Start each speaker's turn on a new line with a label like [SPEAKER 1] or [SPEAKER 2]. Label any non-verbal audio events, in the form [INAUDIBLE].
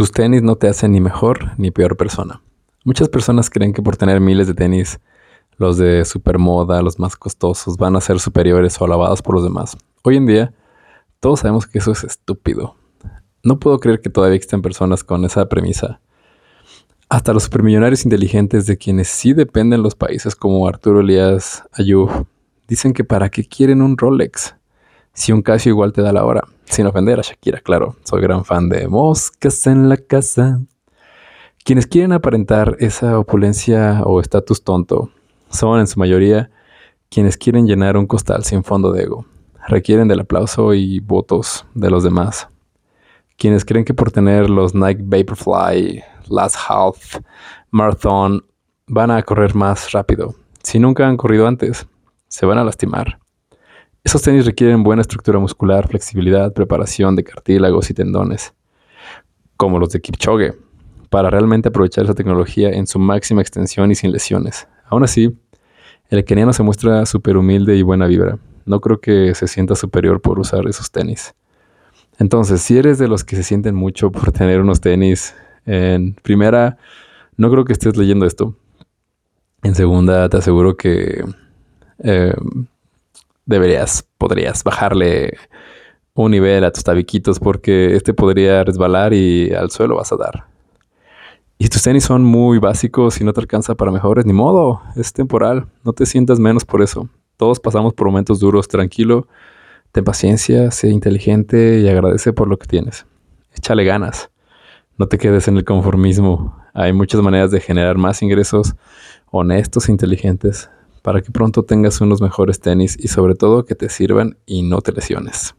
[SPEAKER 1] Tus tenis no te hacen ni mejor ni peor persona. Muchas personas creen que por tener miles de tenis, los de supermoda, los más costosos, van a ser superiores o alabados por los demás. Hoy en día, todos sabemos que eso es estúpido. No puedo creer que todavía existen personas con esa premisa. Hasta los supermillonarios inteligentes de quienes sí dependen los países como Arturo Elías Ayub dicen que para qué quieren un Rolex si un Casio igual te da la hora. Sin ofender a Shakira, claro. Soy gran fan de Moscas en la casa. Quienes quieren aparentar esa opulencia o estatus tonto son en su mayoría quienes quieren llenar un costal sin fondo de ego. Requieren del aplauso y votos de los demás. Quienes creen que por tener los Nike Vaporfly, Last Half, Marathon, van a correr más rápido. Si nunca han corrido antes, se van a lastimar. Esos tenis requieren buena estructura muscular, flexibilidad, preparación de cartílagos y tendones, como los de Kipchoge, para realmente aprovechar esa tecnología en su máxima extensión y sin lesiones. Aún así, el keniano se muestra súper humilde y buena vibra. No creo que se sienta superior por usar esos tenis. Entonces, si eres de los que se sienten mucho por [LAUGHS] tener unos tenis, en primera, no creo que estés leyendo esto. En segunda, te aseguro que eh, deberías, podrías bajarle un nivel a tus tabiquitos porque este podría resbalar y al suelo vas a dar. Y tus tenis son muy básicos y no te alcanza para mejores, ni modo, es temporal, no te sientas menos por eso. Todos pasamos por momentos duros, tranquilo, ten paciencia, sé inteligente y agradece por lo que tienes. Échale ganas, no te quedes en el conformismo. Hay muchas maneras de generar más ingresos honestos e inteligentes para que pronto tengas unos mejores tenis y sobre todo que te sirvan y no te lesiones.